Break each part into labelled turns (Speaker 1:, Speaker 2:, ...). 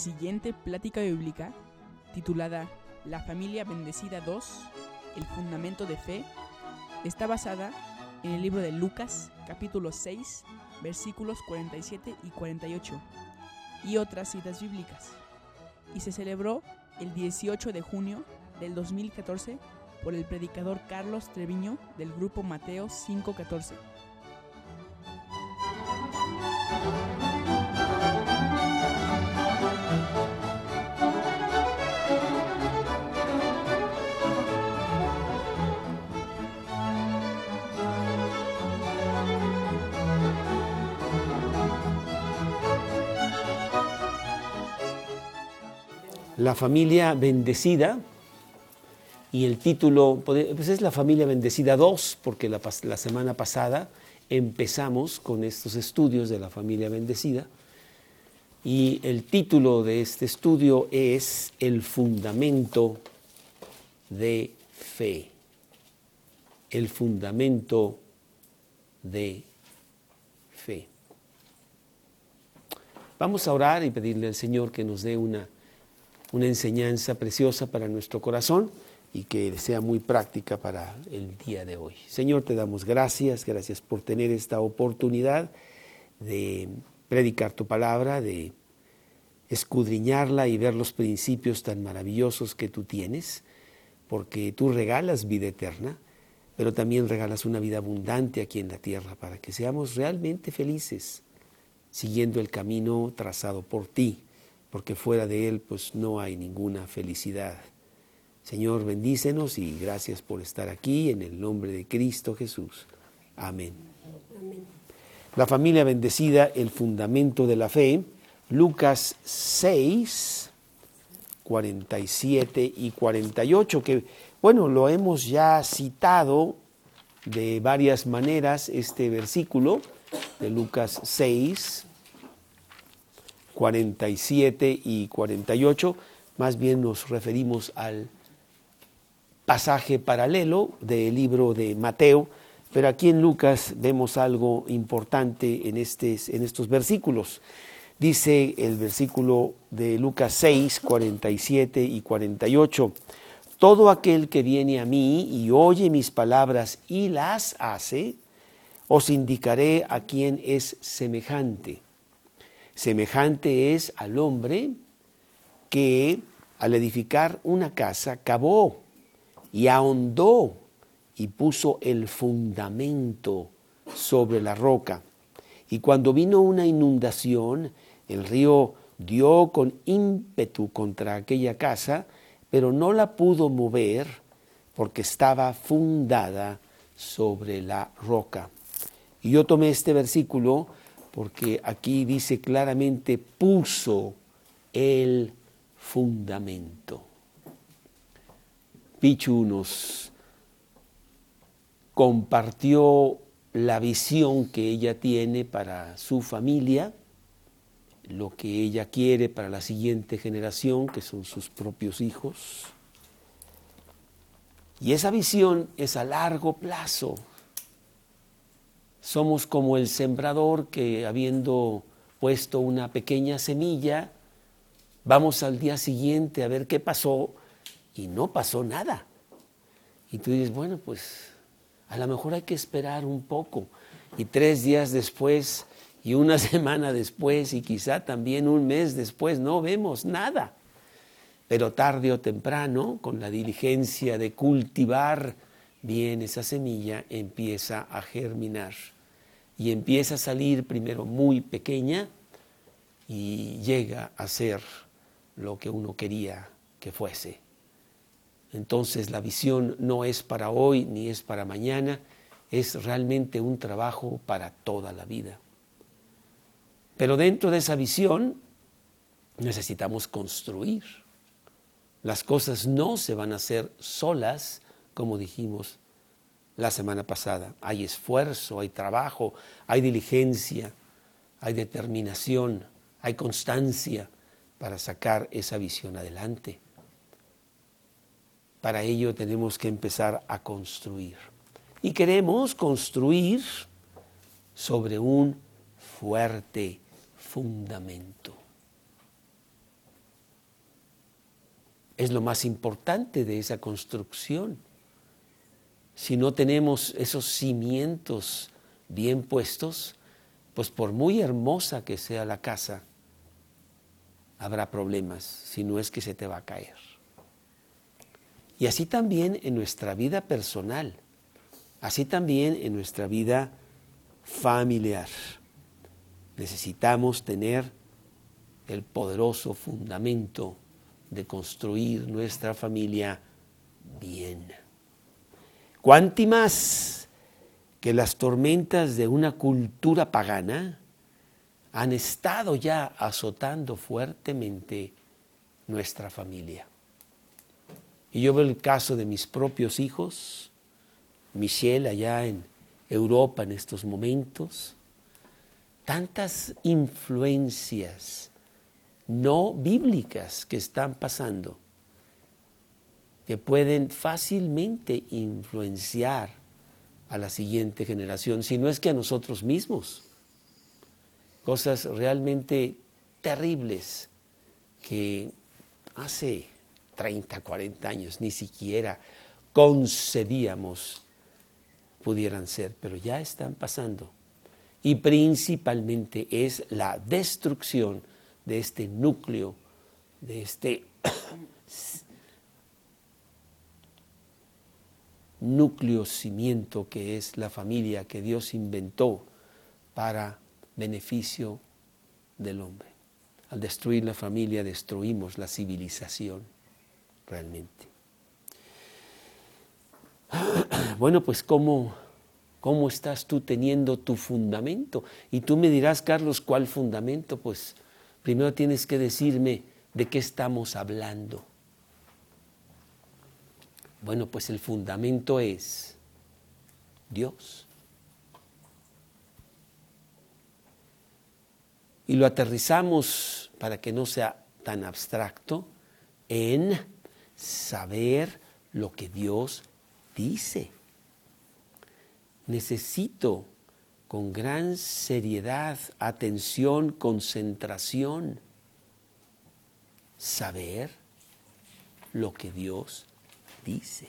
Speaker 1: Siguiente plática bíblica, titulada La familia bendecida 2, el fundamento de fe, está basada en el libro de Lucas, capítulo 6, versículos 47 y 48, y otras citas bíblicas, y se celebró el 18 de junio del 2014 por el predicador Carlos Treviño del grupo Mateo 514.
Speaker 2: La familia bendecida y el título pues es la familia bendecida 2 porque la semana pasada empezamos con estos estudios de la familia bendecida y el título de este estudio es El fundamento de fe. El fundamento de fe. Vamos a orar y pedirle al Señor que nos dé una, una enseñanza preciosa para nuestro corazón y que sea muy práctica para el día de hoy. Señor, te damos gracias, gracias por tener esta oportunidad de predicar tu palabra, de escudriñarla y ver los principios tan maravillosos que tú tienes, porque tú regalas vida eterna, pero también regalas una vida abundante aquí en la tierra para que seamos realmente felices siguiendo el camino trazado por ti, porque fuera de él pues no hay ninguna felicidad. Señor, bendícenos y gracias por estar aquí en el nombre de Cristo Jesús. Amén. La familia bendecida, el fundamento de la fe, Lucas 6, 47 y 48, que bueno, lo hemos ya citado de varias maneras este versículo de Lucas 6, 47 y 48, más bien nos referimos al pasaje paralelo del libro de Mateo, pero aquí en Lucas vemos algo importante en, estos versículos. Dice el versículo de Lucas 6, 47 y 48, todo aquel que viene a mí y oye mis palabras y las hace, os indicaré a quién es semejante. Semejante es al hombre que al edificar una casa cavó y ahondó y puso el fundamento sobre la roca. Y cuando vino una inundación, el río dio con ímpetu contra aquella casa, pero no la pudo mover porque estaba fundada sobre la roca. Y yo tomé este versículo porque aquí dice claramente puso el fundamento. Pichu nos compartió la visión que ella tiene para su familia, lo que ella quiere para la siguiente generación, que son sus propios hijos. Y esa visión es a largo plazo. Somos como el sembrador que habiendo puesto una pequeña semilla, vamos al día siguiente a ver qué pasó y no pasó nada. Y tú dices, bueno, pues a lo mejor hay que esperar un poco. Y tres días después, y una semana después, y quizá también un mes después, no vemos nada. Pero tarde o temprano, con la diligencia de cultivar bien esa semilla, empieza a germinar. Y empieza a salir primero muy pequeña y llega a ser lo que uno quería que fuese. Entonces la visión no es para hoy ni es para mañana, es realmente un trabajo para toda la vida. Pero dentro de esa visión necesitamos construir. Las cosas no se van a hacer solas, como dijimos la semana pasada. Hay esfuerzo, hay trabajo, hay diligencia, hay determinación, hay constancia para sacar esa visión adelante. Para ello tenemos que empezar a construir. Y queremos construir sobre un fuerte fundamento. es lo más importante de esa construcción. Si no tenemos esos cimientos bien puestos, pues por muy hermosa que sea la casa, habrá problemas, si no es que se te va a caer. Y así también en nuestra vida personal, así también en nuestra vida familiar. Necesitamos tener el poderoso fundamento de construir nuestra familia bien. Cuánti más que las tormentas de una cultura pagana han estado ya azotando fuertemente nuestra familia. Y yo veo el caso de mis propios hijos, Michelle allá en Europa en estos momentos, tantas influencias no bíblicas que están pasando, que pueden fácilmente influenciar a la siguiente generación, si no es que a nosotros mismos cosas realmente terribles que hace 30, 40 años ni siquiera concebíamos pudieran ser, pero ya están pasando. Y principalmente es la destrucción de este núcleo, de este núcleo cimiento que es la familia que Dios inventó para beneficio del hombre. Al destruir la familia destruimos la civilización realmente. Bueno, pues ¿cómo, ¿cómo estás tú teniendo tu fundamento? Y tú me dirás, Carlos, ¿cuál fundamento? Pues primero tienes que decirme de qué estamos hablando. Bueno, pues el fundamento es Dios. y lo aterrizamos para que no sea tan abstracto en saber lo que Dios dice. Necesito con gran seriedad, atención, concentración, saber lo que Dios dice.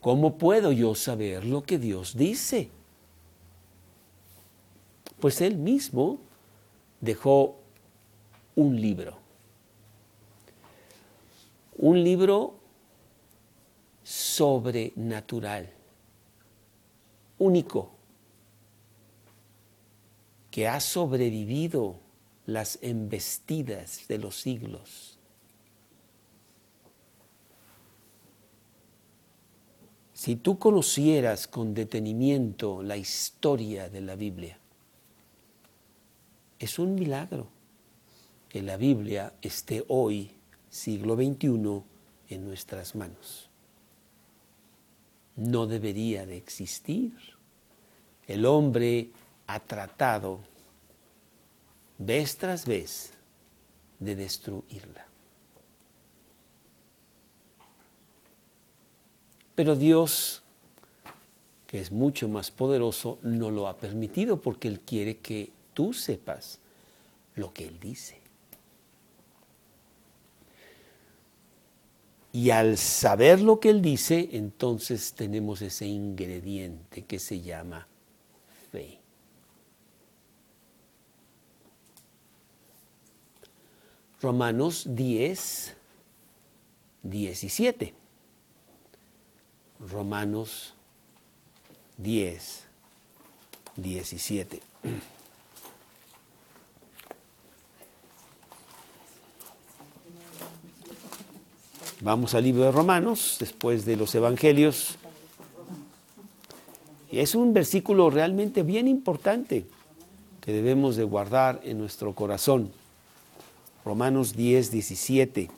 Speaker 2: ¿Cómo puedo yo saber lo que Dios dice? Pues él mismo dejó un libro. Un libro sobrenatural, único, que ha sobrevivido las embestidas de los siglos. Si tú conocieras con detenimiento la historia de la Biblia, es un milagro que la Biblia esté hoy, siglo XXI, en nuestras manos. No debería de existir. El hombre ha tratado vez tras vez de destruirla. Pero Dios, que es mucho más poderoso, no lo ha permitido porque Él quiere que tú sepas lo que Él dice. Y al saber lo que Él dice, entonces tenemos ese ingrediente que se llama fe. Romanos 10, 17. Romanos 10, 17. Vamos al libro de Romanos, después de los Evangelios. Y es un versículo realmente bien importante que debemos de guardar en nuestro corazón. Romanos 10, 17.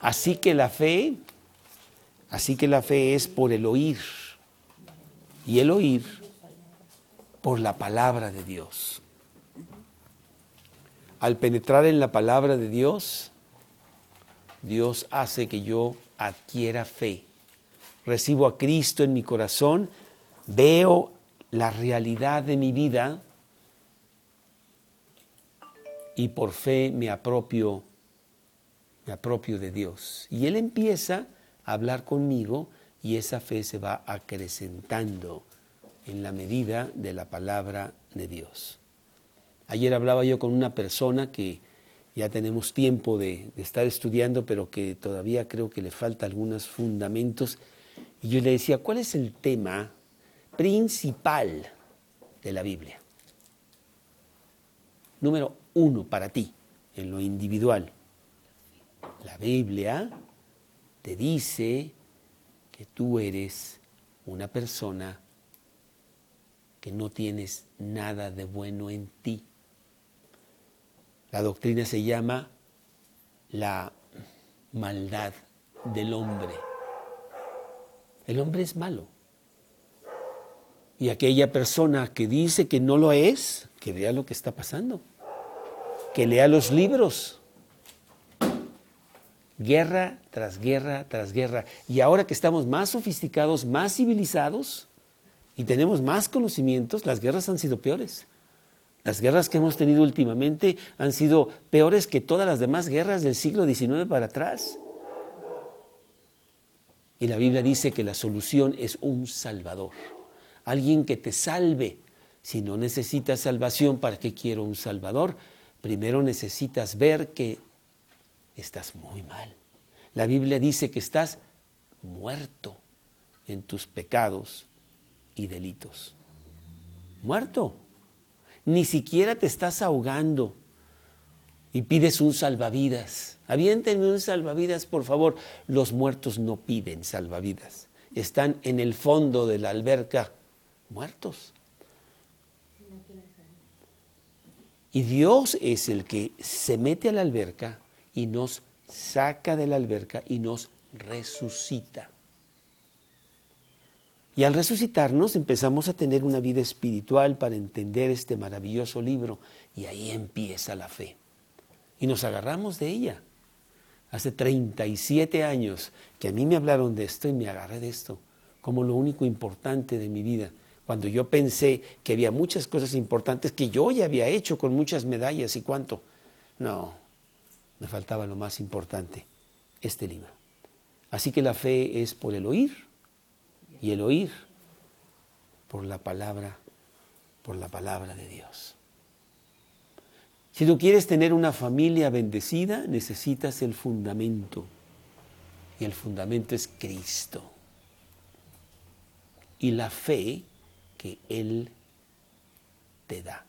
Speaker 2: Así que la fe, así que la fe es por el oír y el oír por la palabra de Dios al penetrar en la palabra de Dios, Dios hace que yo adquiera fe. Recibo a Cristo en mi corazón, veo la realidad de mi vida y por fe me apropio, me apropio de Dios. Y Él empieza a hablar conmigo y esa fe se va acrecentando en la medida de la palabra de Dios. Ayer hablaba yo con una persona que ya tenemos tiempo de, estar estudiando, pero que todavía creo que le falta algunos fundamentos. Y yo le decía, ¿cuál es el tema principal de la Biblia? Número uno para ti, en lo individual. La Biblia te dice que tú eres una persona que no tienes nada de bueno en ti. La doctrina se llama la maldad del hombre. El hombre es malo. Y aquella persona que dice que no lo es, que vea lo que está pasando que lea los libros. Guerra tras guerra tras guerra. Y ahora que estamos más sofisticados, más civilizados y tenemos más conocimientos, las guerras han sido peores. Las guerras que hemos tenido últimamente han sido peores que todas las demás guerras del siglo XIX para atrás. Y la Biblia dice que la solución es un Salvador, alguien que te salve. Si no necesitas salvación, ¿para qué quiero un Salvador? Primero necesitas ver que estás muy mal. La Biblia dice que estás muerto en tus pecados y delitos. Muerto. Ni siquiera te estás ahogando y pides un salvavidas. Aviéntenme un salvavidas, por favor. Los muertos no piden salvavidas. Están en el fondo de la alberca muertos. Y Dios es el que se mete a la alberca y nos saca de la alberca y nos resucita. Y al resucitarnos empezamos a tener una vida espiritual para entender este maravilloso libro y ahí empieza la fe. Y nos agarramos de ella. Hace 37 años que a mí me hablaron de esto y me agarré de esto como lo único importante de mi vida cuando yo pensé que había muchas cosas importantes que yo ya había hecho con muchas medallas y cuánto. No, me faltaba lo más importante, este libro. Así que la fe es por el oír y el oír por la palabra, por la palabra de Dios. Si tú quieres tener una familia bendecida, necesitas el fundamento. Y el fundamento es Cristo. Y la fe Él te da.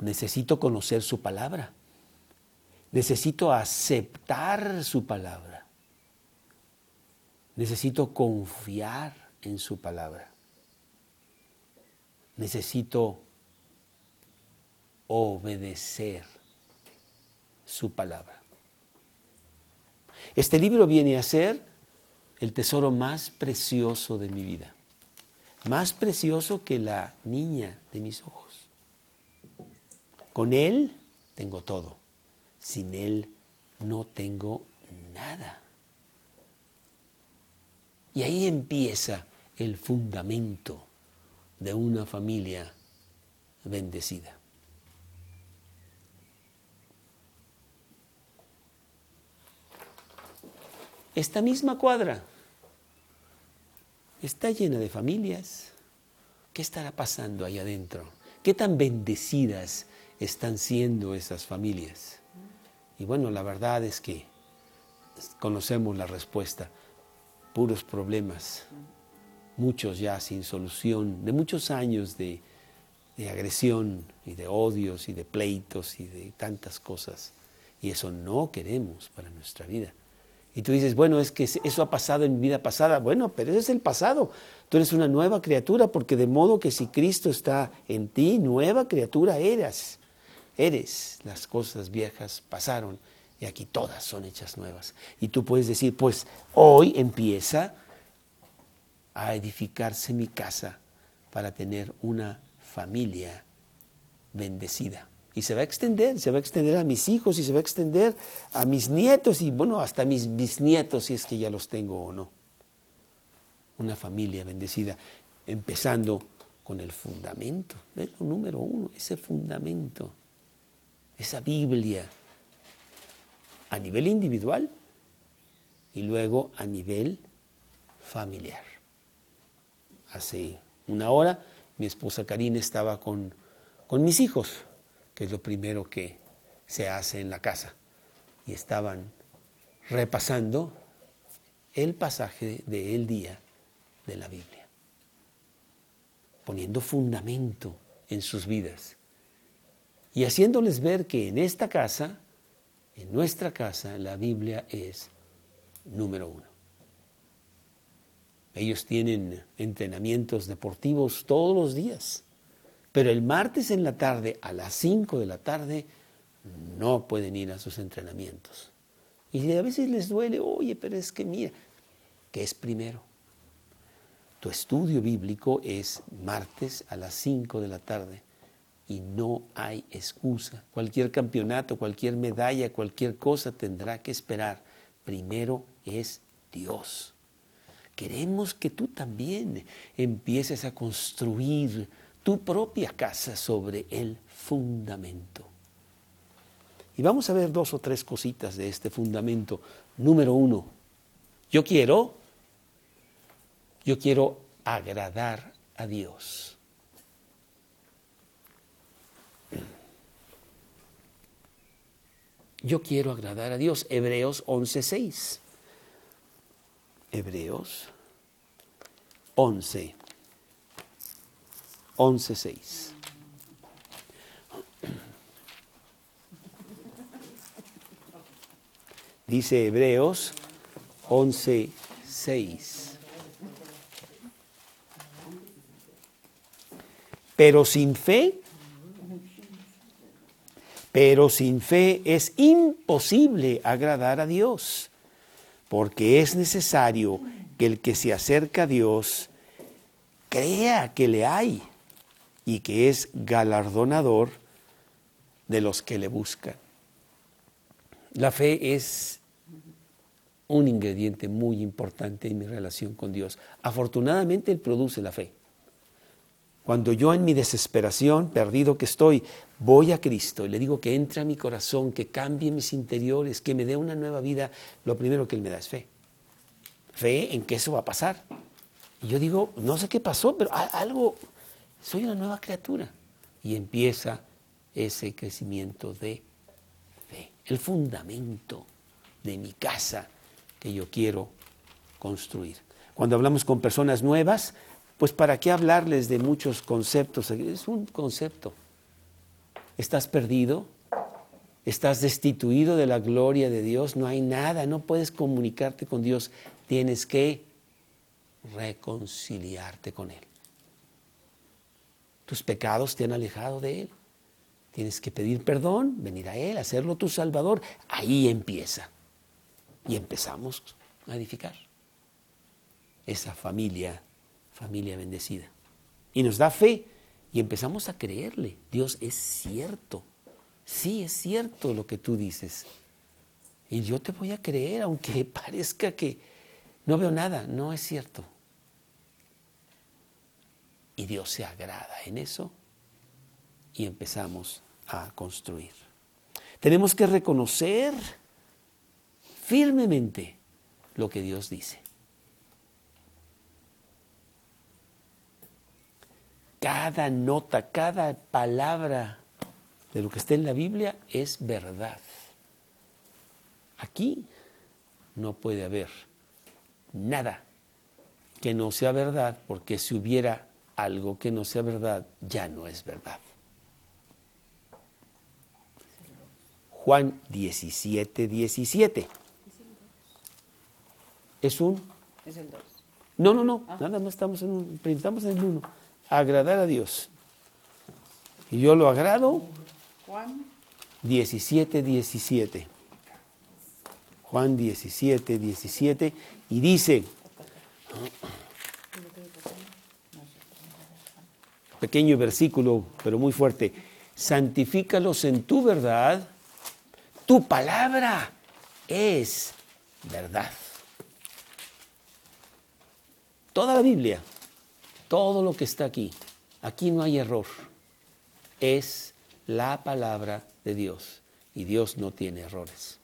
Speaker 2: Necesito conocer su palabra. Necesito aceptar su palabra. Necesito confiar en su palabra. Necesito obedecer su palabra. Este libro viene a ser el tesoro más precioso de mi vida, más precioso que la niña de mis ojos. Con él tengo todo, sin él no tengo nada. Y ahí empieza el fundamento de una familia bendecida. Esta misma cuadra está llena de familias. ¿Qué estará pasando ahí adentro? ¿Qué tan bendecidas están siendo esas familias? Y bueno, la verdad es que conocemos la respuesta. Puros problemas, muchos ya sin solución, de muchos años de, de agresión y de odios y de pleitos y de tantas cosas. Y eso no queremos para nuestra vida. Y tú dices, bueno, es que eso ha pasado en mi vida pasada. Bueno, pero ese es el pasado. Tú eres una nueva criatura porque de modo que si Cristo está en ti, nueva criatura eres. Eres. Las cosas viejas pasaron y aquí todas son hechas nuevas. Y tú puedes decir, pues hoy empieza a edificarse mi casa para tener una familia bendecida. Y se va a extender, se va a extender a mis hijos y se va a extender a mis nietos y bueno, hasta mis bisnietos si es que ya los tengo o no. una familia bendecida, empezando con el fundamento, lo número uno, ese fundamento, esa Biblia, a nivel individual y luego a nivel familiar. Hace una hora mi esposa Karina estaba con, con mis hijos, que es lo primero que se hace en la casa, y estaban repasando el pasaje del día de la Biblia, poniendo fundamento en sus vidas y haciéndoles ver que en esta casa, en nuestra casa, la Biblia es número uno. Ellos tienen entrenamientos deportivos todos los días, pero el martes en la tarde, a las 5 de la tarde, no pueden ir a sus entrenamientos. Y a veces les duele, oye, pero es que mira, ¿qué es primero? Tu estudio bíblico es martes a las 5 de la tarde y no hay excusa. Cualquier campeonato, cualquier medalla, cualquier cosa tendrá que esperar. Primero es Dios. Queremos que tú también empieces a construir tu propia casa sobre el fundamento. Y vamos a ver dos o tres cositas de este fundamento. Número uno, yo quiero yo quiero agradar a Dios. Yo quiero agradar a Dios. Hebreos 11.6. Hebreos 11. 11.6. Dice Hebreos 11.6. Pero sin fe, pero sin fe es imposible agradar a Dios, porque es necesario que el que se acerca a Dios crea que le hay y que es galardonador de los que le buscan. La fe es un ingrediente muy importante en mi relación con Dios. Afortunadamente Él produce la fe. Cuando yo en mi desesperación, perdido que estoy, voy a Cristo y le digo que entre a mi corazón, que cambie mis interiores, que me dé una nueva vida, lo primero que Él me da es fe. Fe en que eso va a pasar. Y yo digo, no sé qué pasó, pero algo, soy una nueva criatura. Y empieza ese crecimiento de fe, el fundamento de mi casa que yo quiero construir. Cuando hablamos con personas nuevas, pues para qué hablarles de muchos conceptos. Es un concepto. Estás perdido, estás destituido de la gloria de Dios, no hay nada, no puedes comunicarte con Dios, tienes que reconciliarte con Él. Tus pecados te han alejado de Él. Tienes que pedir perdón, venir a Él, hacerlo tu Salvador. Ahí empieza. Y empezamos a edificar esa familia familia bendecida. Y nos da fe y empezamos a creerle. Dios es cierto. Sí, es cierto lo que tú dices. Y yo te voy a creer, aunque parezca que no veo nada. No es cierto. Y Dios se agrada en eso y empezamos a construir. Tenemos que reconocer firmemente lo que Dios dice. cada nota, cada palabra de lo que está en la Biblia es verdad. Aquí no puede haber nada que no sea verdad, porque si hubiera algo que no sea verdad, ya no es verdad. Juan 17, 17. ¿Es un? Es el 2. No, no, no, ah. nada más estamos en un, estamos en el 1 agradar a Dios. Y yo lo agrado. Juan 17, 17. Juan 17, 17. Y dice, pequeño versículo, pero muy fuerte, santifícalos en tu verdad, tu palabra es verdad. Toda la Biblia, todo lo que está aquí, aquí no hay error. Es la palabra de Dios y Dios no tiene errores.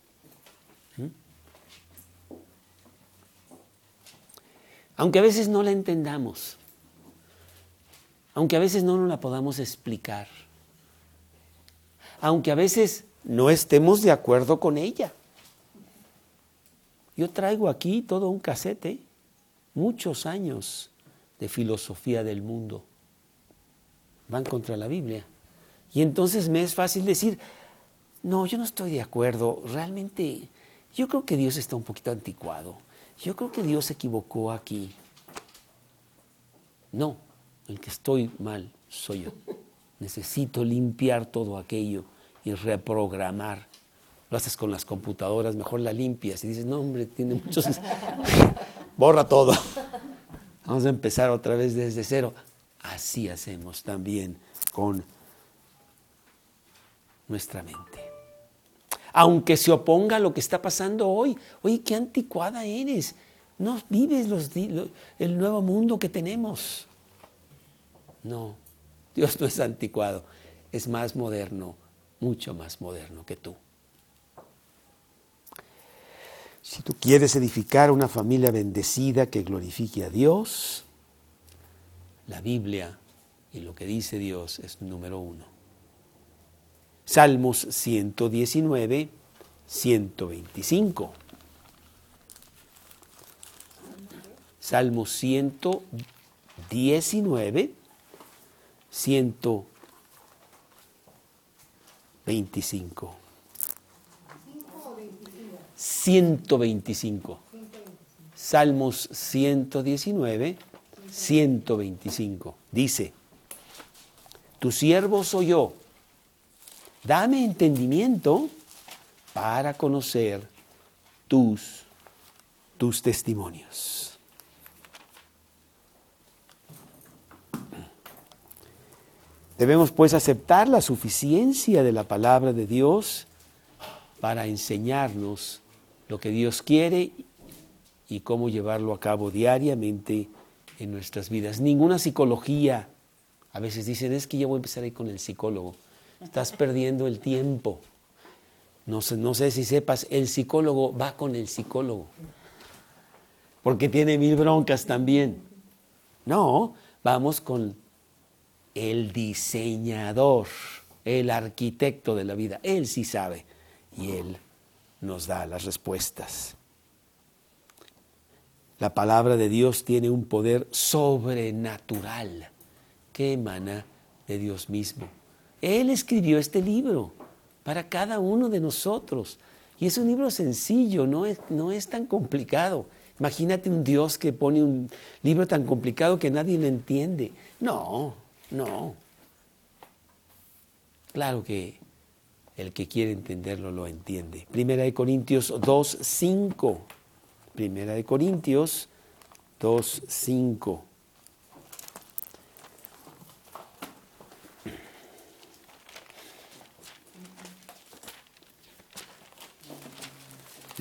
Speaker 2: ¿Mm? Aunque a veces no la entendamos, aunque a veces no nos la podamos explicar, aunque a veces no estemos de acuerdo con ella. Yo traigo aquí todo un casete, muchos años de filosofía del mundo. Van contra la Biblia. Y entonces me es fácil decir, no, yo no estoy de acuerdo. Realmente, yo creo que Dios está un poquito anticuado. Yo creo que Dios se equivocó aquí. No, el que estoy mal soy yo. Necesito limpiar todo aquello y reprogramar. Lo haces con las computadoras, mejor la limpias y dices, no, hombre, tiene muchos. Borra todo. Vamos a empezar otra vez desde cero. Así hacemos también con nuestra mente. Aunque se oponga a lo que está pasando hoy, oye, qué anticuada eres. No vives los, el nuevo mundo que tenemos. No, Dios no es anticuado, es más moderno, mucho más moderno que tú. Si tú quieres edificar una familia bendecida que glorifique a Dios, la Biblia y lo que dice Dios es número uno. Salmos 119, 125. Salmos 119, 125. 125. Salmos 119, 125. Dice, tu siervo soy yo, dame entendimiento para conocer tus, tus testimonios. Debemos pues aceptar la suficiencia de la palabra de Dios para enseñarnos lo que Dios quiere y cómo llevarlo a cabo diariamente en nuestras vidas. Ninguna psicología, a veces dicen, es que ya voy a empezar ahí con el psicólogo. Estás perdiendo el tiempo. No sé, no sé si sepas, el psicólogo va con el psicólogo, porque tiene mil broncas también. No, vamos con el diseñador, el arquitecto de la vida. Él sí sabe y Él nos da las respuestas. La palabra de Dios tiene un poder sobrenatural que emana de Dios mismo. Él escribió este libro para cada uno de nosotros. Y es un libro sencillo, no es, no es tan complicado. Imagínate un Dios que pone un libro tan complicado que nadie lo entiende. No, no. Claro que el que quiere entenderlo lo entiende. Primera de Corintios 2, 5. Primera de Corintios 2, 5.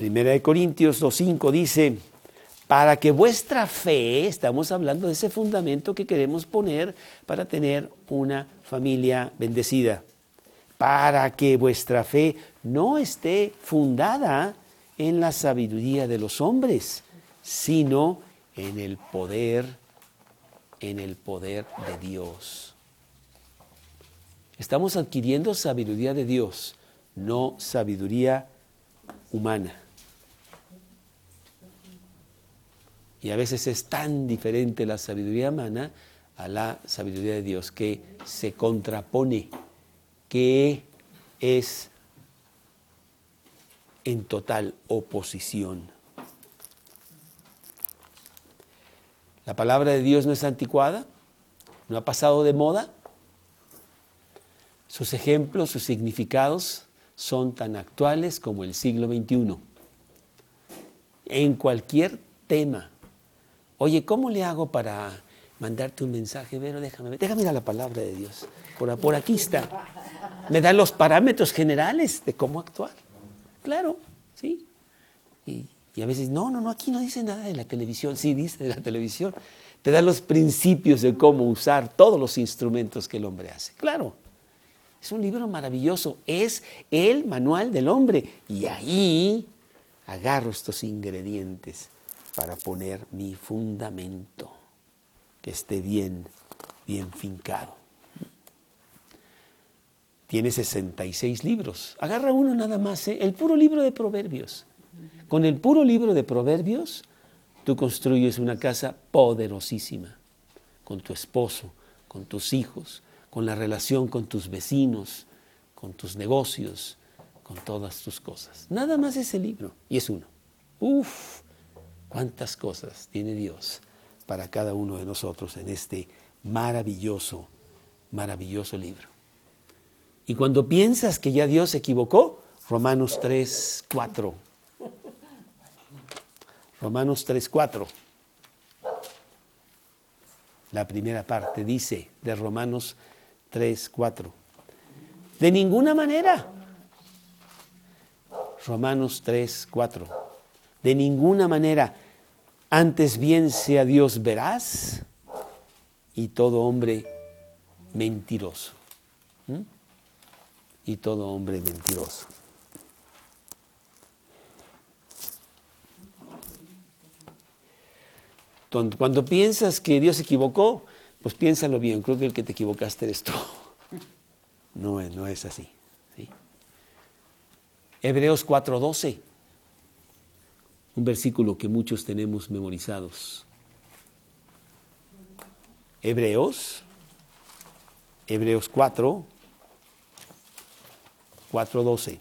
Speaker 2: Primera de Corintios 2.5 dice, para que vuestra fe, estamos hablando de ese fundamento que queremos poner para tener una familia bendecida, para que vuestra fe no esté fundada en la sabiduría de los hombres, sino en el poder, en el poder de Dios. Estamos adquiriendo sabiduría de Dios, no sabiduría humana. Y a veces es tan diferente la sabiduría humana a la sabiduría de Dios que se contrapone, que es en total oposición. La palabra de Dios no es anticuada, no ha pasado de moda. Sus ejemplos, sus significados son tan actuales como el siglo XXI. En cualquier tema Oye, ¿cómo le hago para mandarte un mensaje? Pero déjame, déjame ir a la palabra de Dios. Por, por aquí está. Me da los parámetros generales de cómo actuar. Claro, sí. Y Y a veces, no, no, no, aquí no dice nada de la televisión. Sí, dice de la televisión. Te da los principios de cómo usar todos los instrumentos que el hombre hace. Claro, es un libro maravilloso. Es el manual del hombre. Y ahí agarro estos ingredientes para poner mi fundamento, que esté bien, bien fincado. Tiene 66 libros. Agarra uno nada más, ¿eh? el puro libro de Proverbios. Con el puro libro de Proverbios, tú construyes una casa poderosísima, con tu esposo, con tus hijos, con la relación con tus vecinos, con tus negocios, con todas tus cosas. Nada más ese libro, y es uno. Uf, cuántas cosas tiene Dios para cada uno de nosotros en este maravilloso, maravilloso libro. Y cuando piensas que ya Dios se equivocó, Romanos 3, 4. Romanos 3, 4. La primera parte dice de Romanos 3, 4. De ninguna manera. Romanos 3, 4. De ninguna manera. Antes bien sea Dios veraz y todo hombre mentiroso. Y todo hombre mentiroso. Cuando piensas que Dios se equivocó, pues piénsalo bien, creo que el que te equivocaste eres tú. No, no es así. Hebreos 4:12, un versículo que muchos tenemos memorizados. Hebreos, Hebreos 4, 4:12.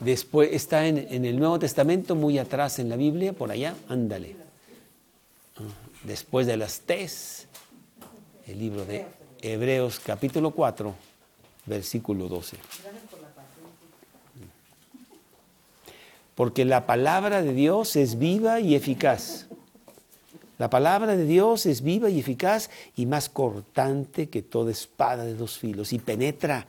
Speaker 2: Después está en, en, el Nuevo Testamento, muy atrás en la Biblia, por allá, ándale. Después de las Tes, el libro de Hebreos capítulo 4, versículo 12. Porque la palabra de Dios es viva y eficaz. La palabra de Dios es viva y eficaz y más cortante que toda espada de dos filos y penetra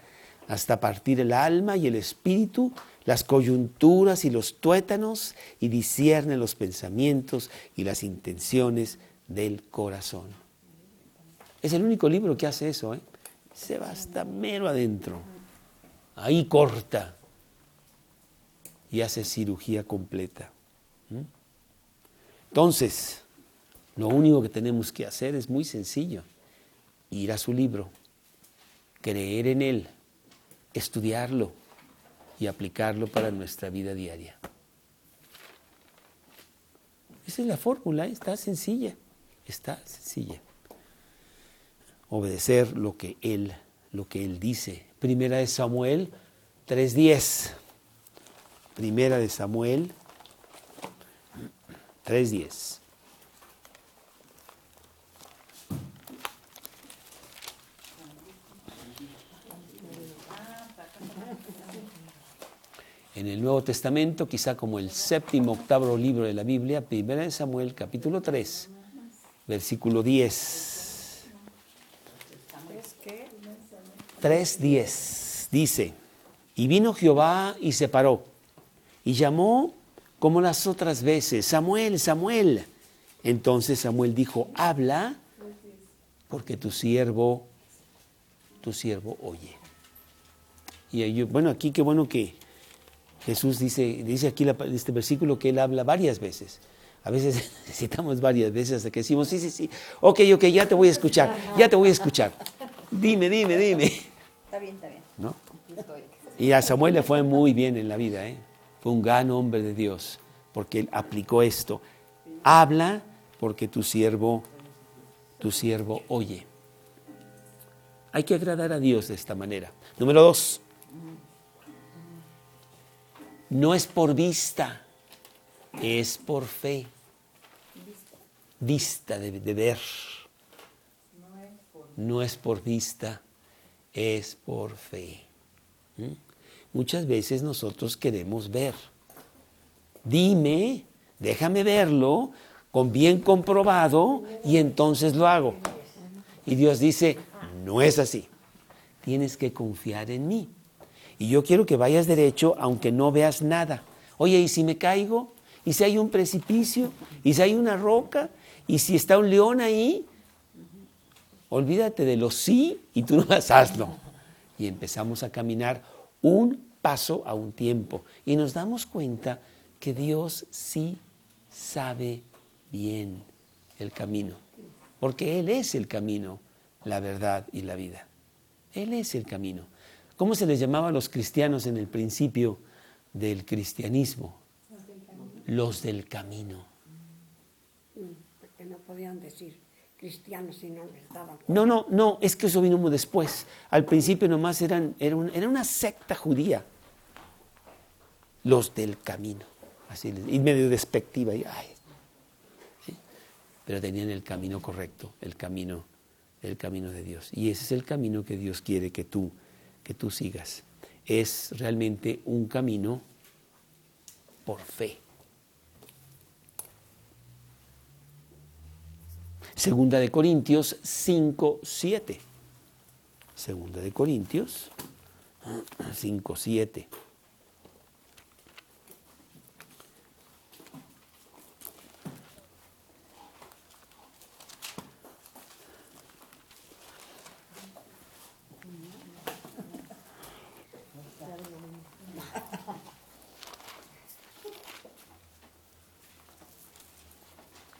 Speaker 2: hasta partir el alma y el espíritu las coyunturas y los tuétanos y discierne los pensamientos y las intenciones del corazón. Es el único libro que hace eso, ¿eh? Se va hasta mero adentro. Ahí corta y hace cirugía completa. Entonces, lo único que tenemos que hacer es muy sencillo. Ir a su libro, creer en él, estudiarlo, y aplicarlo para nuestra vida diaria. Esa es la fórmula, está sencilla, está sencilla. Obedecer lo que Él, lo que Él dice. Primera de Samuel 3.10. Primera de Samuel 3.10. en el Nuevo Testamento, quizá como el séptimo, octavo libro de la Biblia, Primera de Samuel, capítulo 3, versículo 10. 3.10 dice, y vino Jehová y se paró, y llamó como las otras veces, Samuel, Samuel. Entonces Samuel dijo, habla, porque tu siervo, tu siervo oye. Y yo, bueno, aquí qué bueno que Jesús dice, dice aquí en este versículo que Él habla varias veces. A veces necesitamos varias veces hasta que decimos, sí, sí, sí, ok, ok, ya te voy a escuchar, ya te voy a escuchar. Dime, dime, dime. Está bien, está bien. ¿No? Y a Samuel le fue muy bien en la vida, ¿eh? Fue un gran hombre de Dios, porque él aplicó esto. Habla porque tu siervo, tu siervo oye. Hay que agradar a Dios de esta manera. Número dos, no es por vista, es por fe. Vista de, ver. No es por vista, es por fe. ¿Mm? Muchas veces nosotros queremos ver. Dime, déjame verlo con bien comprobado y entonces lo hago. Y Dios dice, no es así. Tienes que confiar en mí. Y yo quiero que vayas derecho aunque no veas nada. Oye, ¿y si me caigo? ¿Y si hay un precipicio? ¿Y si hay una roca? ¿Y si está un león ahí? Olvídate de lo sí y tú no hazlo. Y empezamos a caminar un paso a un tiempo. Y nos damos cuenta que Dios sí sabe bien el camino. Porque Él es el camino, la verdad y la vida. Él es el camino. ¿Cómo se les llamaba a los cristianos en el principio del cristianismo? Los del camino.
Speaker 3: Porque no podían decir cristianos si no les daban.
Speaker 2: No, no, no, es que eso vino muy después. Al principio nomás eran, era, un- era una secta judía. Los del camino. Así, y medio despectiva. y, ay, ¿sí? Pero tenían el camino correcto, el camino, el camino de Dios. Y ese es el camino que Dios quiere que tú, que tú sigas. Es realmente un camino por fe. Segunda de Corintios 5, 7. Segunda de Corintios 5, 7.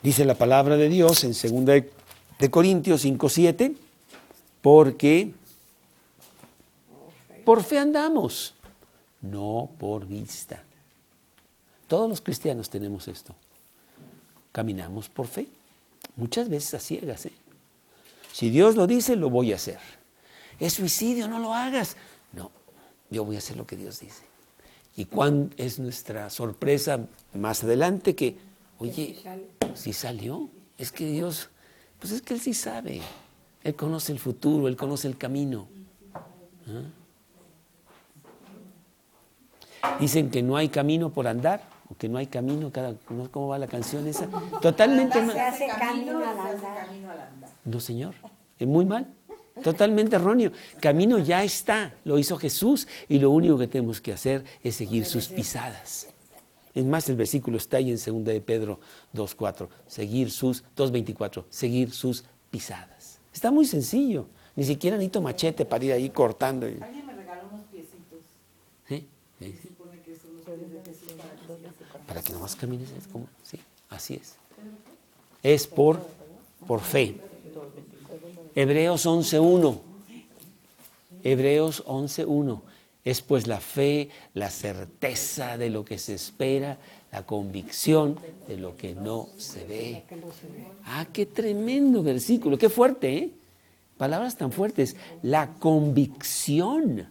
Speaker 2: Dice la palabra de Dios en 2 de, Corintios 5:7, porque por fe andamos, no por vista. Todos los cristianos tenemos esto. Caminamos por fe, muchas veces a ciegas. ¿eh? Si Dios lo dice, lo voy a hacer. Es suicidio, no lo hagas. No, yo voy a hacer lo que Dios dice. Y cuán es nuestra sorpresa más adelante que, oye,
Speaker 3: sí
Speaker 2: si salió, es que Dios, pues es que Él sí sabe. Él conoce el futuro, Él conoce el camino. ¿Ah? Dicen que no hay camino por andar, o que no hay camino, cada, ¿no? ¿cómo va la canción esa? Totalmente
Speaker 3: Se
Speaker 2: mal.
Speaker 3: hace camino al andar.
Speaker 2: No, señor, es muy mal, totalmente erróneo. Camino ya está, lo hizo Jesús y lo único que tenemos que hacer es seguir sus pisadas. Es más, el versículo está ahí en 2 de Pedro 2.4, seguir sus, 2.24, seguir sus pisadas. Está muy sencillo, ni siquiera necesito machete para ir ahí cortando.
Speaker 4: Alguien me regaló unos piecitos.
Speaker 2: ¿Sí? Sí.
Speaker 4: Supone que son los pies de Jesús para que
Speaker 2: Para que nomás camines, es como, sí, así es. Es por, por fe. Hebreos 11.1. Hebreos 11.1. Es pues la fe, la certeza de lo que se espera, la convicción de lo que no se ve. Ah, qué tremendo versículo, qué fuerte, ¿eh? Palabras tan fuertes. La convicción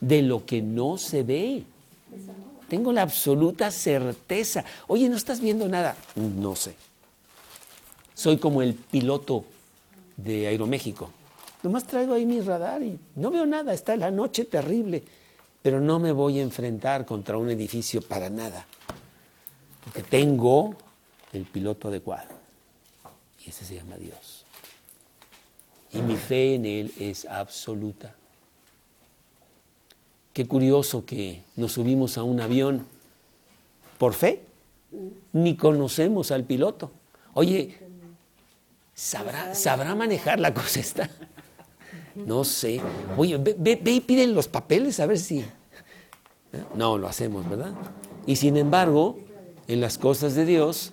Speaker 2: de lo que no se ve. Tengo la absoluta certeza. Oye, ¿no estás viendo nada? No sé. Soy como el piloto de Aeroméxico. Nomás traigo ahí mi radar y no veo nada. Está la noche terrible. Pero no me voy a enfrentar contra un edificio para nada. Porque tengo el piloto adecuado. Y ese se llama Dios. Y mi fe en Él es absoluta. Qué curioso que nos subimos a un avión por fe. Ni conocemos al piloto. Oye, ¿sabrá, ¿sabrá manejar la cosa esta? No sé. Oye, ve, y piden los papeles a ver si... ¿Eh? No, lo hacemos, ¿verdad? Y sin embargo, en las cosas de Dios,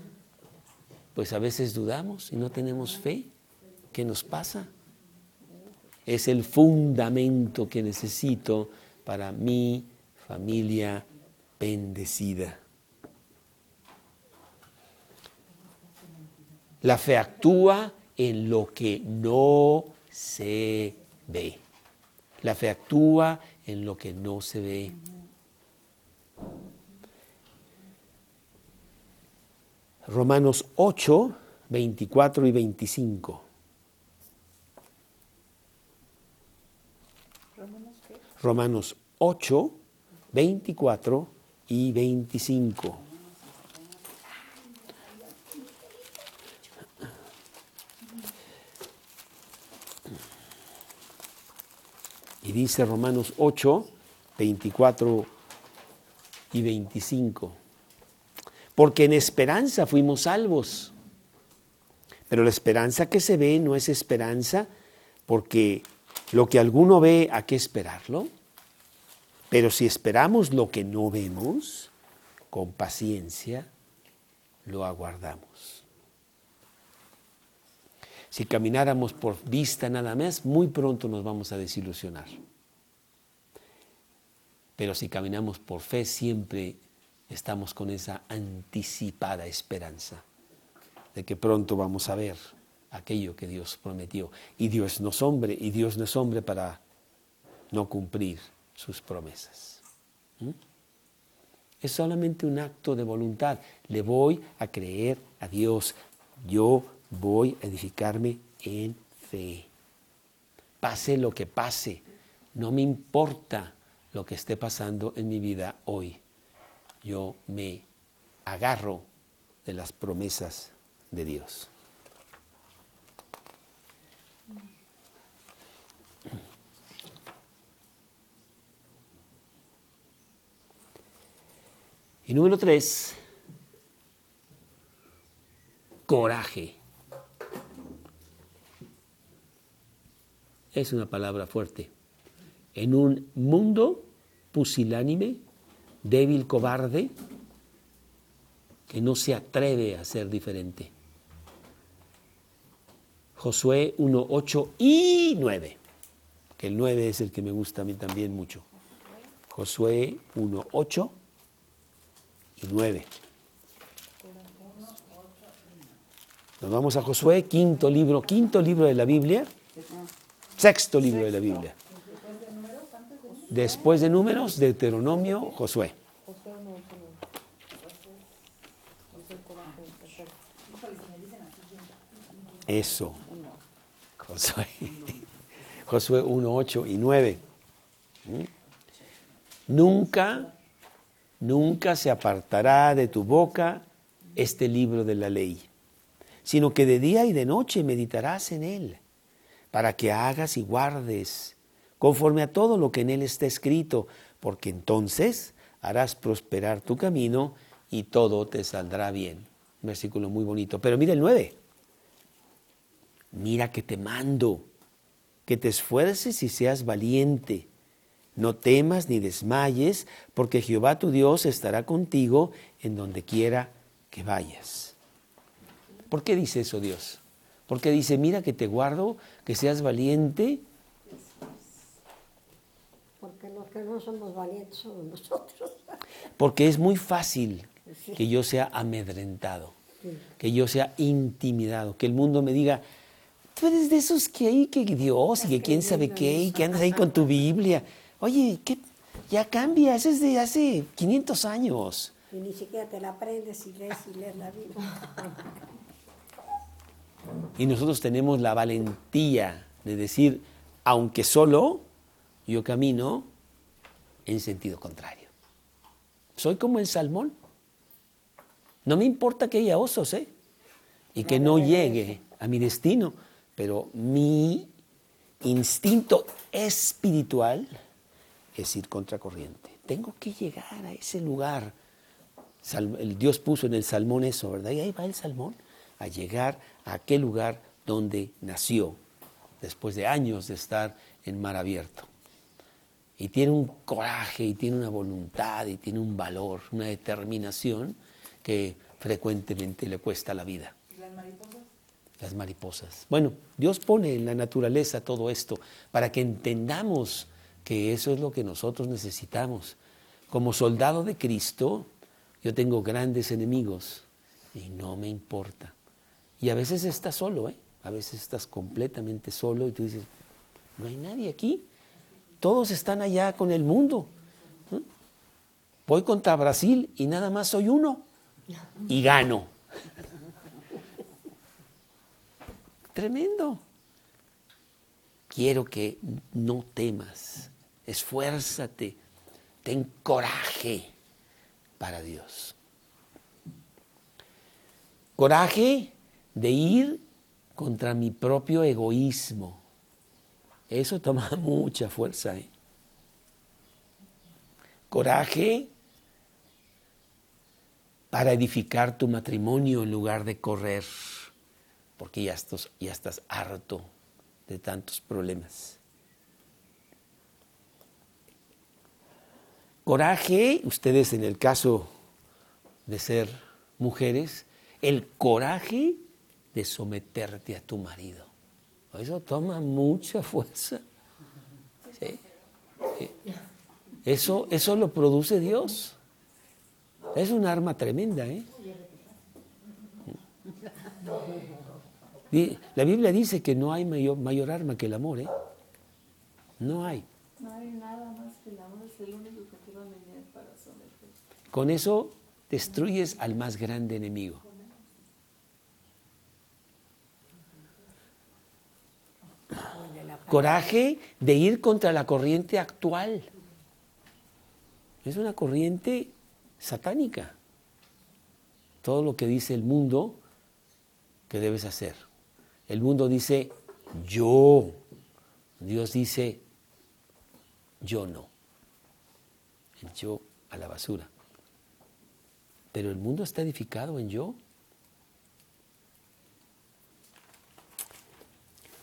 Speaker 2: pues a veces dudamos y no tenemos fe. ¿Qué nos pasa? Es el fundamento que necesito para mi familia bendecida. La fe actúa en lo que no se ve. La fe actúa en lo que no se ve. Romanos 8, 24 y 25. Romanos 8, 24 y 25. Y dice Romanos 8, 24 y 25. Porque en esperanza fuimos salvos. Pero la esperanza que se ve no es esperanza porque lo que alguno ve, ¿a qué esperarlo? Pero si esperamos lo que no vemos, con paciencia lo aguardamos. Si camináramos por vista nada más, muy pronto nos vamos a desilusionar. Pero si caminamos por fe, siempre estamos con esa anticipada esperanza de que pronto vamos a ver aquello que Dios prometió. Y Dios no es hombre, y Dios no es hombre para no cumplir sus promesas. ¿Mm? Es solamente un acto de voluntad. Le voy a creer a Dios. Yo voy a edificarme en fe. Pase lo que pase, no me importa lo que esté pasando en mi vida hoy. Yo me agarro de las promesas de Dios. Y número tres, coraje. Es una palabra fuerte. En un mundo pusilánime, débil, cobarde, que no se atreve a ser diferente. Josué 1, 8 y 9, que el 9 es el que me gusta a mí también mucho. Josué 1, 8 y 9. Nos vamos a Josué, quinto libro, quinto libro de la Biblia, sexto libro de la Biblia. Después de números, Deuteronomio, Josué. Eso. Josué. Josué 1, 8 y 9. Nunca, nunca se apartará de tu boca este libro de la ley, sino que de día y de noche meditarás en él, para que hagas y guardes conforme a todo lo que en él está escrito, porque entonces harás prosperar tu camino y todo te saldrá bien. Un versículo muy bonito. Pero mira el 9 mira que te mando, que te esfuerces y seas valiente. No temas ni desmayes, porque Jehová tu Dios estará contigo en donde quiera que vayas. ¿Por qué dice eso Dios? Porque dice, mira que te guardo, que seas valiente.
Speaker 3: Porque los que no somos valientes somos nosotros.
Speaker 2: Porque es muy fácil que yo sea amedrentado, que yo sea intimidado, que el mundo me diga, Tú eres de esos que hay que Dios y que quién sabe qué y que andas ahí con tu Biblia. Oye, ¿qué? ya cambia, eso es de hace 500 años.
Speaker 3: Y ni siquiera te la aprendes y lees y lees la Biblia.
Speaker 2: Y nosotros tenemos la valentía de decir, aunque solo, yo camino en sentido contrario. Soy como el salmón. No me importa que haya osos, ¿eh? Y que no llegue a mi destino pero mi instinto espiritual es ir contracorriente. Tengo que llegar a ese lugar. El Dios puso en el salmón eso, ¿verdad? Y ahí va el salmón, a llegar a aquel lugar donde nació, después de años de estar en mar abierto. Y tiene un coraje, y tiene una voluntad, y tiene un valor, una determinación que frecuentemente le cuesta la vida las mariposas. Bueno, Dios pone en la naturaleza todo esto para que entendamos que eso es lo que nosotros necesitamos. Como soldado de Cristo, yo tengo grandes enemigos y no me importa. Y a veces estás solo, ¿eh? A veces estás completamente solo y tú dices, no hay nadie aquí. Todos están allá con el mundo. Voy contra Brasil y nada más soy uno. Y gano. Tremendo. Quiero que no temas, esfuérzate, ten coraje para Dios. Coraje de ir contra mi propio egoísmo. Eso toma mucha fuerza. ¿eh? Coraje para edificar tu matrimonio en lugar de correr, porque ya estás, ya estás harto de tantos problemas. Coraje, ustedes en el caso de ser mujeres, el coraje de someterte a tu marido. Eso toma mucha fuerza. ¿Sí? Sí. Eso, eso lo produce Dios. Es un arma tremenda, ¿eh? La Biblia dice que no hay mayor, mayor arma que el amor, ¿eh? No hay.
Speaker 4: No hay nada más que el amor, es el único que te va a venir para someter.
Speaker 2: Con eso destruyes al más grande enemigo. Coraje de ir contra la corriente actual. Es una corriente satánica. Todo lo que dice el mundo que debes hacer. El mundo dice yo. Dios dice yo no. El yo a la basura. Pero el mundo está edificado en yo.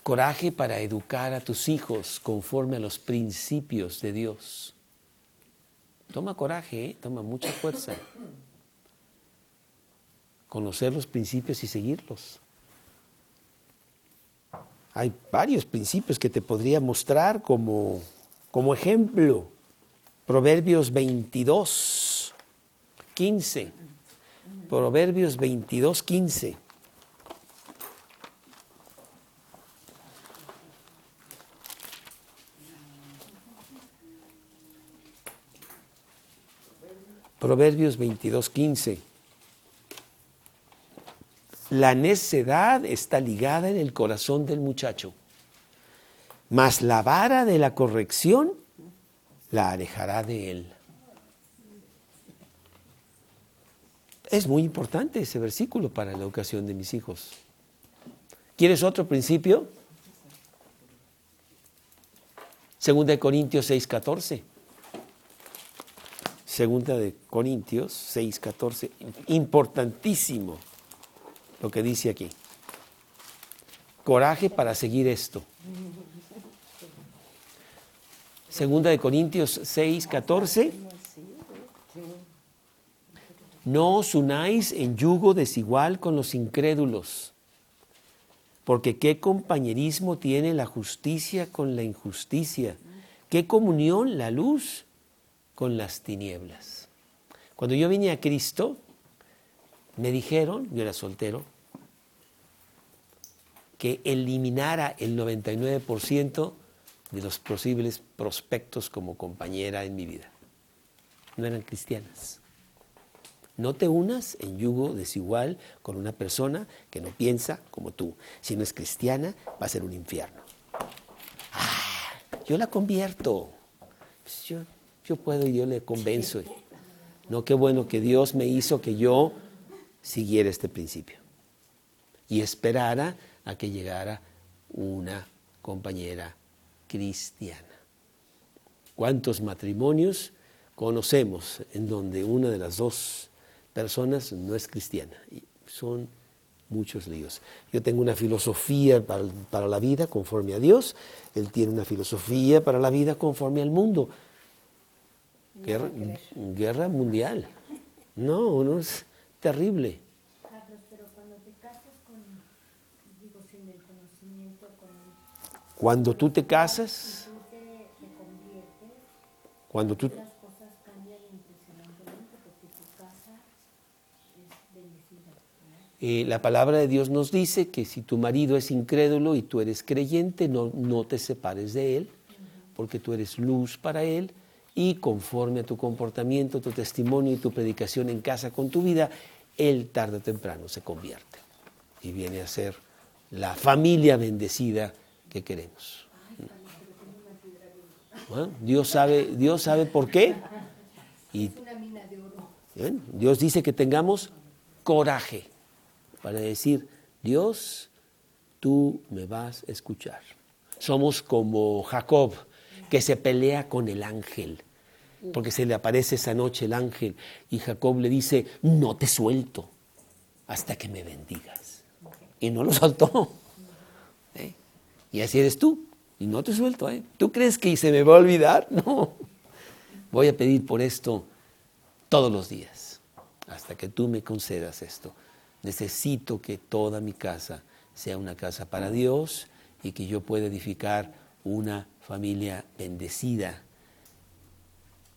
Speaker 2: Coraje para educar a tus hijos conforme a los principios de Dios. Toma coraje, ¿eh? toma mucha fuerza. Conocer los principios y seguirlos. Hay varios principios que te podría mostrar como, como ejemplo. Proverbios 22, 15. Proverbios 22, 15. Proverbios 22, 15. La necedad está ligada en el corazón del muchacho, mas la vara de la corrección la alejará de él. Es muy importante ese versículo para la educación de mis hijos. ¿Quieres otro principio? Segunda de Corintios 6, 14. Segunda de Corintios 6, 14. Importantísimo lo que dice aquí. Coraje para seguir esto. Segunda de Corintios 6, 14. No os unáis en yugo desigual con los incrédulos, porque qué compañerismo tiene la justicia con la injusticia, qué comunión la luz con las tinieblas. Cuando yo vine a Cristo, me dijeron, yo era soltero, que eliminara el 99% de los posibles prospectos como compañera en mi vida. No eran cristianas. No te unas en yugo desigual con una persona que no piensa como tú. Si no es cristiana, va a ser un infierno. Ah, yo la convierto. Pues yo, yo puedo y yo le convenzo. No, qué bueno que Dios me hizo que yo siguiera este principio y esperara a que llegara una compañera cristiana. ¿Cuántos matrimonios conocemos en donde una de las dos personas no es cristiana? Son muchos líos. Yo tengo una filosofía para, la vida conforme a Dios, él tiene una filosofía para la vida conforme al mundo. Guerra, guerra mundial. No, no es terrible. Cuando tú te casas, cuando tú... Eh, la palabra de Dios nos dice que si tu marido es incrédulo y tú eres creyente, no, no te separes de él, porque tú eres luz para él y conforme a tu comportamiento, tu testimonio y tu predicación en casa con tu vida, él tarde o temprano se convierte y viene a ser la familia bendecida que queremos. Dios sabe, Dios sabe por qué. Y ¿bien? Dios dice que tengamos coraje para decir, Dios, tú me vas a escuchar. Somos como Jacob, que se pelea con el ángel. Porque se le aparece esa noche el ángel y Jacob le dice, no te suelto hasta que me bendigas. Y no lo soltó. ¿Eh? Y así eres tú, y no te suelto. ¿eh? ¿Tú crees que se me va a olvidar? No. Voy a pedir por esto todos los días, hasta que tú me concedas esto. Necesito que toda mi casa sea una casa para Dios y que yo pueda edificar una familia bendecida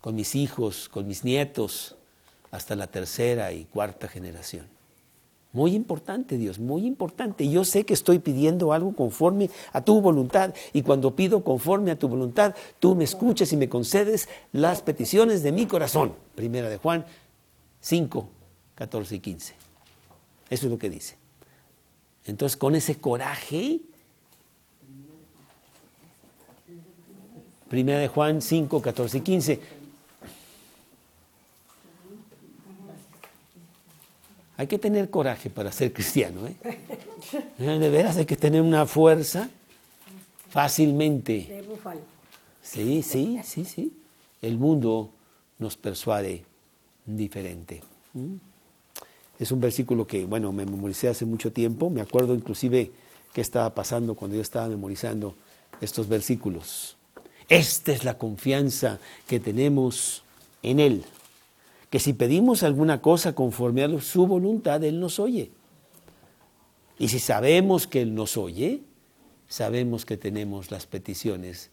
Speaker 2: con mis hijos, con mis nietos, hasta la tercera y cuarta generación. Muy importante, Dios, muy importante. Yo sé que estoy pidiendo algo conforme a tu voluntad y cuando pido conforme a tu voluntad, tú me escuchas y me concedes las peticiones de mi corazón. Primera de Juan 5, 14 y 15. Eso es lo que dice. Entonces, con ese coraje, Primera de Juan 5, 14 y 15. Hay que tener coraje para ser cristiano. ¿eh? De veras hay que tener una fuerza fácilmente.
Speaker 3: De búfalo.
Speaker 2: Sí, sí, sí, sí. El mundo nos persuade diferente. ¿Mm? Es un versículo que, bueno, me memoricé hace mucho tiempo. Me acuerdo inclusive qué estaba pasando cuando yo estaba memorizando estos versículos. Esta es la confianza que tenemos en Él que si pedimos alguna cosa conforme a su voluntad, Él nos oye. Y si sabemos que Él nos oye, sabemos que tenemos las peticiones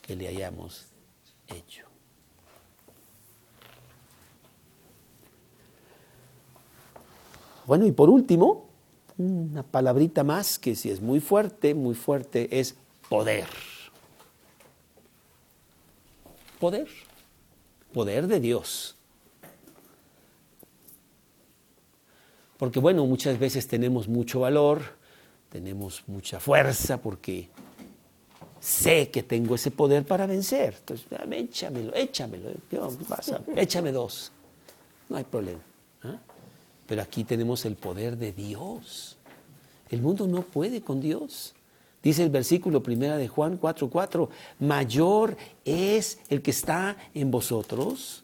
Speaker 2: que le hayamos hecho. Bueno, y por último, una palabrita más que si es muy fuerte, muy fuerte, es poder. Poder. Poder de Dios. Porque bueno, muchas veces tenemos mucho valor, tenemos mucha fuerza, porque sé que tengo ese poder para vencer. Entonces, échamelo, échamelo, échame dos. No hay problema. ¿ah? Pero aquí tenemos el poder de Dios. El mundo no puede con Dios. Dice el versículo primera de Juan 4:4, mayor es el que está en vosotros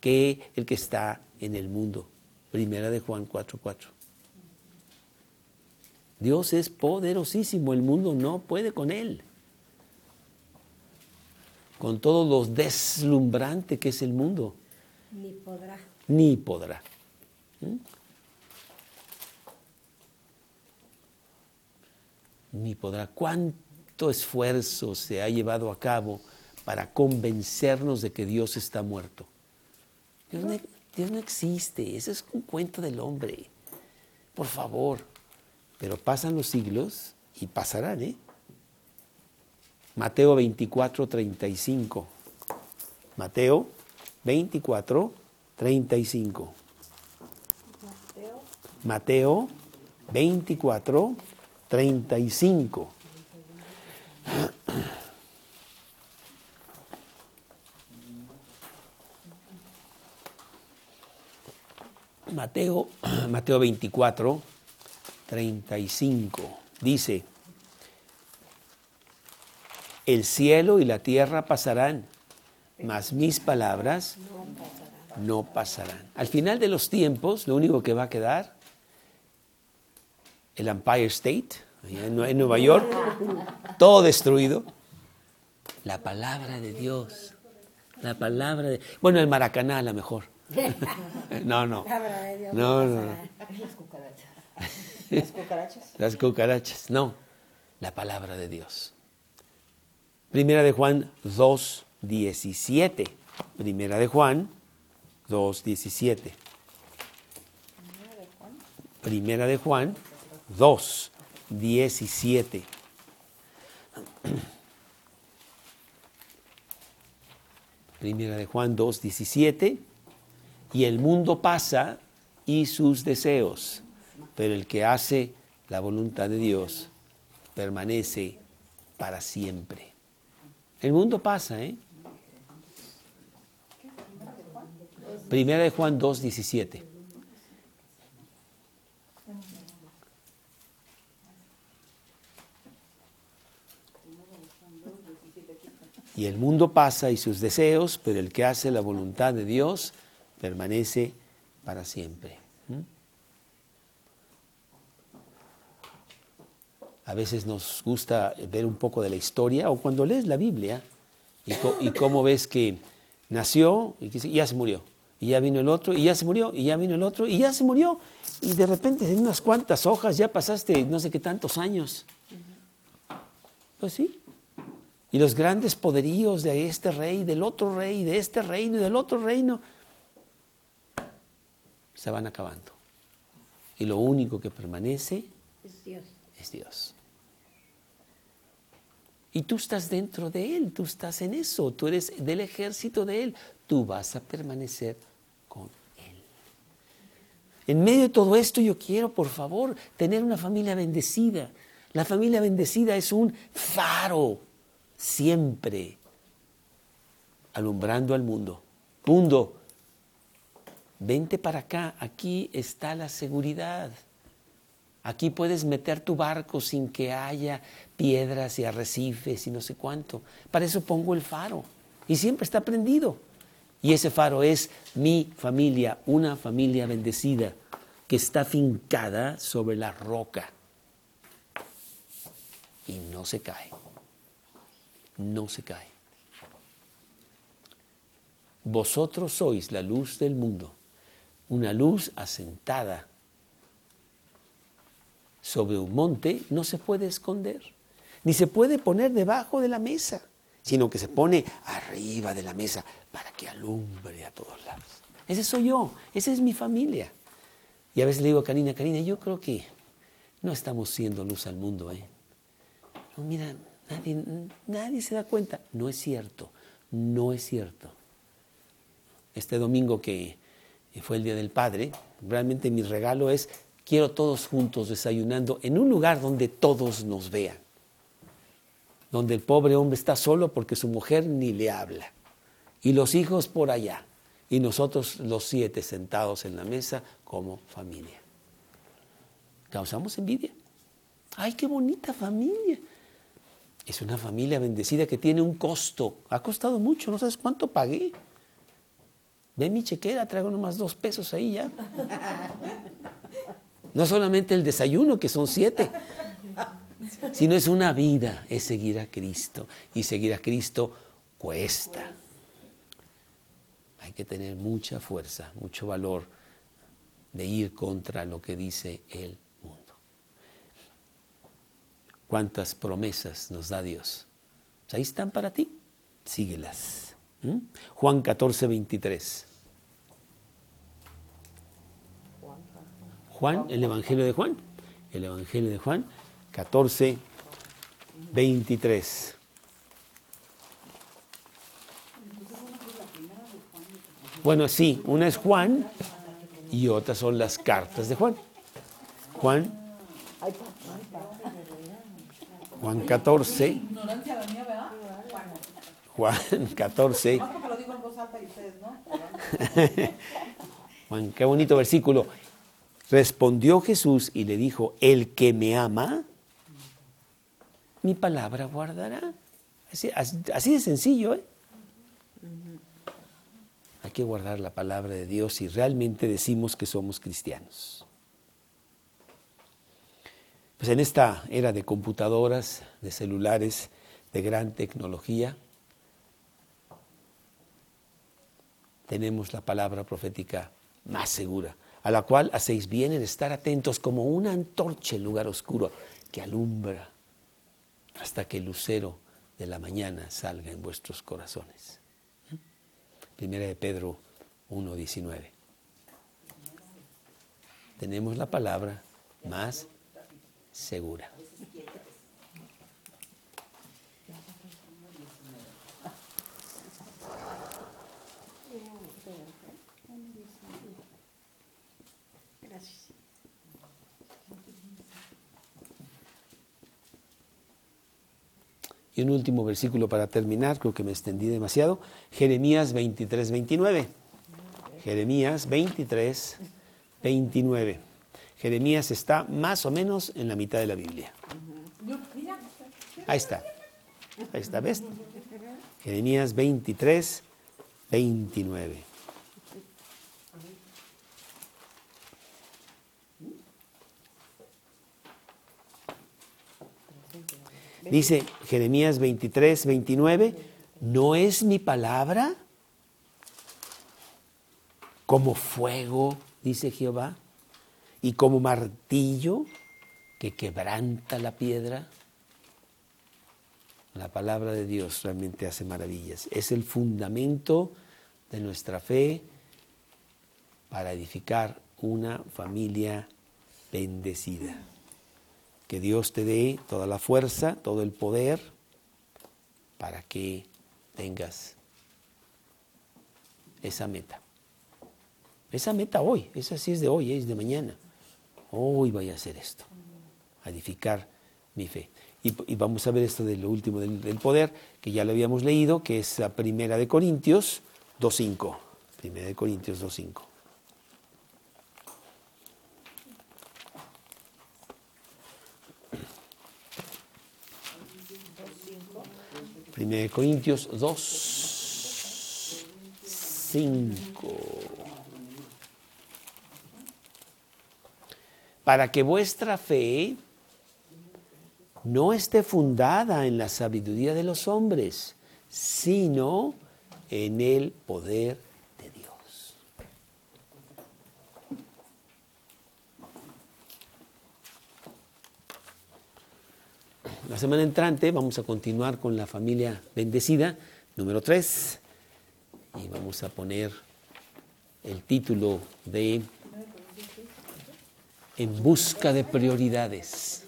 Speaker 2: que el que está en el mundo. Primera de Juan 4:4. Dios es poderosísimo, el mundo no puede con él. Con todo lo deslumbrante que es el mundo.
Speaker 3: Ni podrá.
Speaker 2: Ni podrá. ¿Mm? Ni podrá. ¿Cuánto esfuerzo se ha llevado a cabo para convencernos de que Dios está muerto? Dios no, Dios no existe, ese es un cuento del hombre. Por favor. Pero pasan los siglos y pasarán, ¿eh? Mateo 24, 35. Mateo 24, 35. Mateo 24, 35. Mateo, Mateo 24, 35 dice, el cielo y la tierra pasarán, mas mis palabras no pasarán. Al final de los tiempos, lo único que va a quedar, el Empire State, en Nueva York, todo destruido. La palabra de Dios, la palabra de... Bueno, el Maracaná a lo mejor. No, no. No, no, no.
Speaker 4: Las cucarachas. Las cucarachas.
Speaker 2: Las cucarachas, no. La palabra de Dios. Primera de Juan 2, 17. Primera de Juan 2, 17. Primera de Juan 2, 17. Primera de Juan 2, 17 y el mundo pasa y sus deseos, pero el que hace la voluntad de Dios permanece para siempre. El mundo pasa, ¿eh? Primera de Juan 2, 17. Y el mundo pasa y sus deseos, pero el que hace la voluntad de Dios permanece para siempre. A veces nos gusta ver un poco de la historia o cuando lees la Biblia y, y cómo ves que nació y que ya se murió. Y ya vino el otro y ya se murió y ya vino el otro y ya se murió. Y de repente en unas cuantas hojas ya pasaste no sé qué tantos años. Pues sí. Y los grandes poderíos de este rey, del otro rey, de este reino y del otro reino, se van acabando. Y lo único que permanece
Speaker 3: Es Dios.
Speaker 2: es Dios. Y tú estás dentro de Él, tú estás en eso, tú eres del ejército de Él, tú vas a permanecer con Él. En medio de todo esto yo quiero, por favor, tener una familia bendecida. La familia bendecida es un faro siempre alumbrando al mundo. Mundo, vente para acá, aquí está la seguridad. Aquí puedes meter tu barco sin que haya piedras y arrecifes y no sé cuánto. Para eso pongo el faro. Y siempre está prendido. Y ese faro es mi familia, una familia bendecida que está fincada sobre la roca. Y no se cae. No se cae. Vosotros sois la luz del mundo, una luz asentada sobre un monte no se puede esconder, ni se puede poner debajo de la mesa, sino que se pone arriba de la mesa para que alumbre a todos lados. Ese soy yo, esa es mi familia. Y a veces le digo a Karina, Karina, yo creo que no estamos siendo luz al mundo. ¿eh? No, mira, nadie, nadie se da cuenta. No es cierto, no es cierto. Este domingo que fue el Día del Padre, realmente mi regalo es quiero todos juntos desayunando en un lugar donde todos nos vean, donde el pobre hombre está solo porque su mujer ni le habla, y los hijos por allá, y nosotros los siete sentados en la mesa como familia. ¿Causamos envidia? ¡Ay, qué bonita familia! Es una familia bendecida que tiene un costo. Ha costado mucho, no sabes cuánto pagué. Ve mi chequera, traigo nomás dos pesos ahí ya. No solamente el desayuno, que son siete, sino es una vida, es seguir a Cristo. Y seguir a Cristo cuesta. Hay que tener mucha fuerza, mucho valor de ir contra lo que dice el mundo. ¿Cuántas promesas nos da Dios? Pues ahí están para ti, síguelas. ¿Mm? Juan 14, 23. Juan, el Evangelio de Juan, el Evangelio de Juan, 14, 23. Bueno, sí, una es Juan y otras son las cartas de Juan. Juan, Juan 14,
Speaker 5: Ignorancia la mía, ¿verdad?
Speaker 2: Juan 14,
Speaker 5: Más porque lo digo en voz alta y ustedes no.
Speaker 2: Juan, qué bonito versículo. Respondió Jesús y le dijo, el que me ama, mi palabra guardará. Así, así- así de sencillo, ¿eh? Hay que guardar la palabra de Dios si realmente decimos que somos cristianos. Pues en esta era de computadoras, de celulares, de gran tecnología, tenemos la palabra profética más segura, a la cual hacéis bien en estar atentos como una antorcha en lugar oscuro que alumbra hasta que el lucero de la mañana salga en vuestros corazones. Primera de Pedro 1.19. Tenemos la palabra más segura. Y un último versículo para terminar, creo que me extendí demasiado. Jeremías 23, 29. Jeremías 23, 29. Jeremías está más o menos en la mitad de la Biblia. Ahí está. Ahí está, ¿ves? Jeremías 23, 29. Dice Jeremías 23, 29, ¿no es mi palabra como fuego, dice Jehová, y como martillo que quebranta la piedra? La palabra de Dios realmente hace maravillas. Es el fundamento de nuestra fe para edificar una familia bendecida. Que Dios te dé toda la fuerza, todo el poder para que tengas esa meta. Esa meta hoy, esa sí es de hoy, es de mañana. Hoy voy a hacer esto, a edificar mi fe. Y, vamos a ver esto de lo último del, del, poder, que ya lo habíamos leído, que es la primera de Corintios 2.5. Primera de Corintios 2.5. Primera de Corintios 2, 5. Para que vuestra fe no esté fundada en la sabiduría de los hombres, sino en el poder de Dios. La semana entrante vamos a continuar con la familia bendecida, número 3, y vamos a poner el título de En busca de prioridades.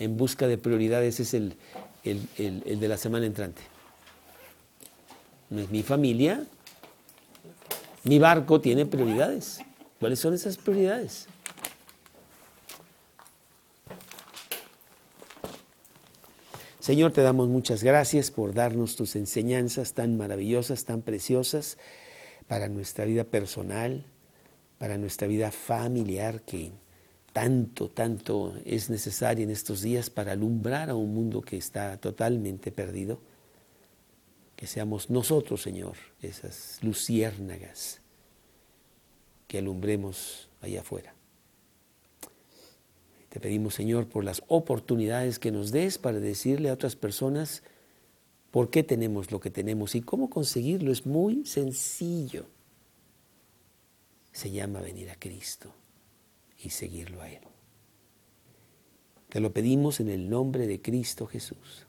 Speaker 2: En busca de prioridades es el, el, el, de la semana entrante. Mi familia, mi barco tiene prioridades. ¿Cuáles son esas prioridades? Señor, te damos muchas gracias por darnos tus enseñanzas tan maravillosas, tan preciosas para nuestra vida personal, para nuestra vida familiar, que tanto, tanto es necesaria en estos días para alumbrar a un mundo que está totalmente perdido. Que seamos nosotros, Señor, esas luciérnagas que alumbremos allá afuera. Te pedimos, Señor, por las oportunidades que nos des para decirle a otras personas por qué tenemos lo que tenemos y cómo conseguirlo. Es muy sencillo. Se llama venir a Cristo y seguirlo a Él. Te lo pedimos en el nombre de Cristo Jesús.